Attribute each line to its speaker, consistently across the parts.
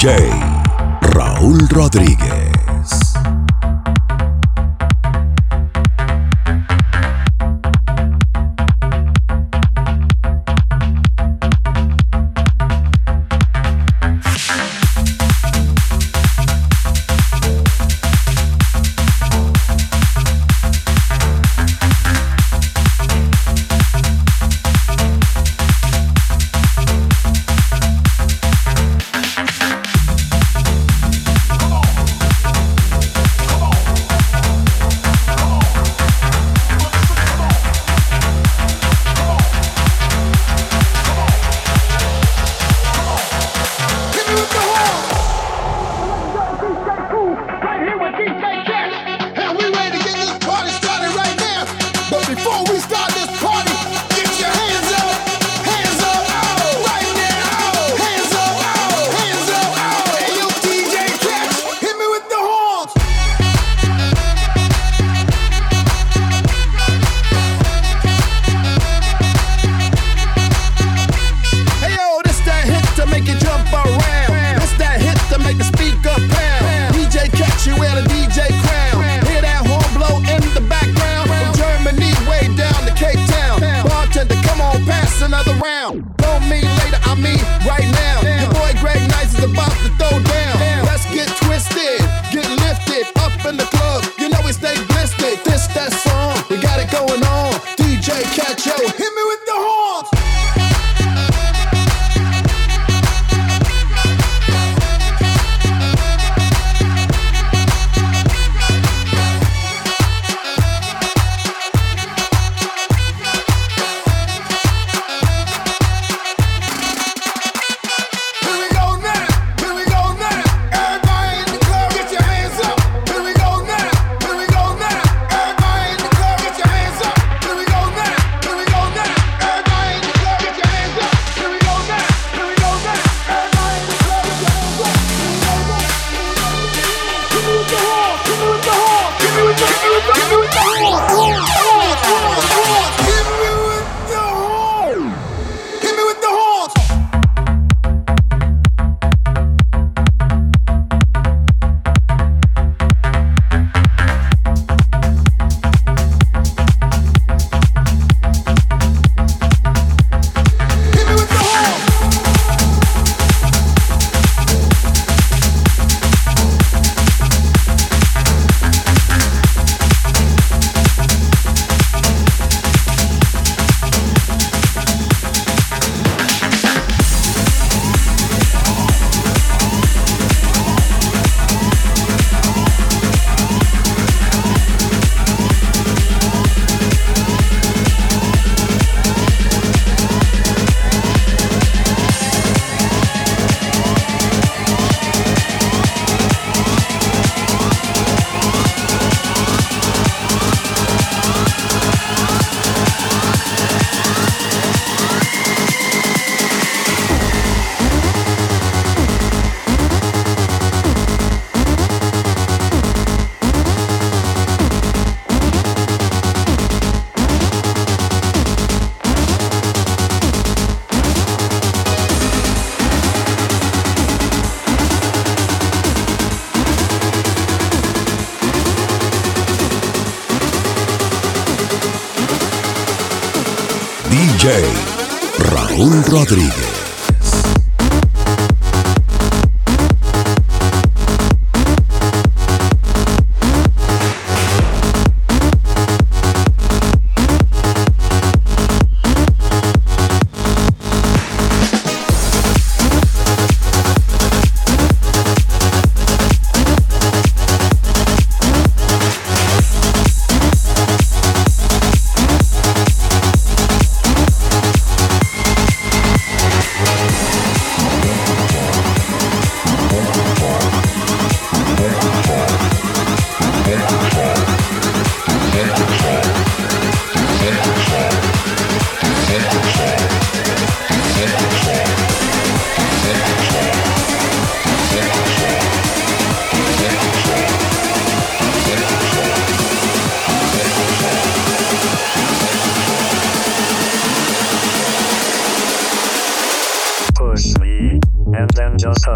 Speaker 1: DJ Raúl Rodríguez. DJ Raúl Rodríguez.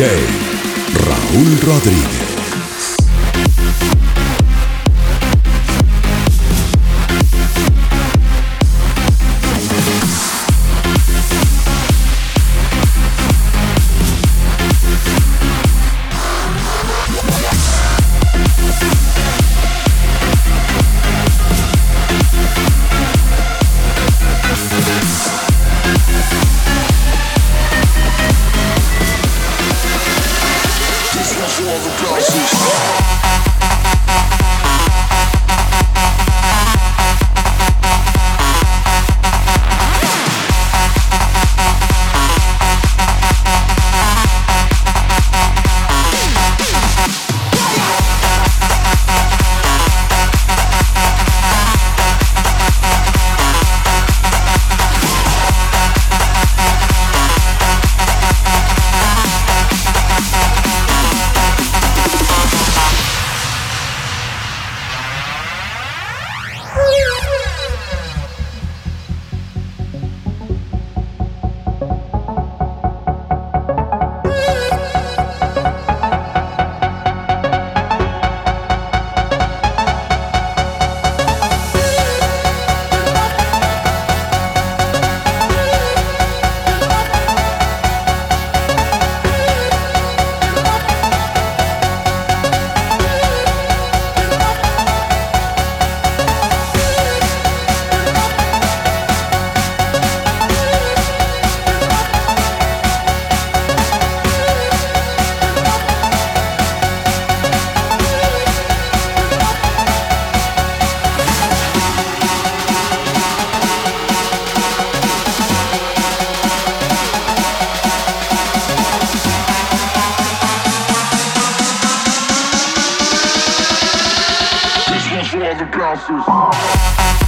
Speaker 2: Raúl Rodríguez.
Speaker 3: for all the
Speaker 4: bouncers.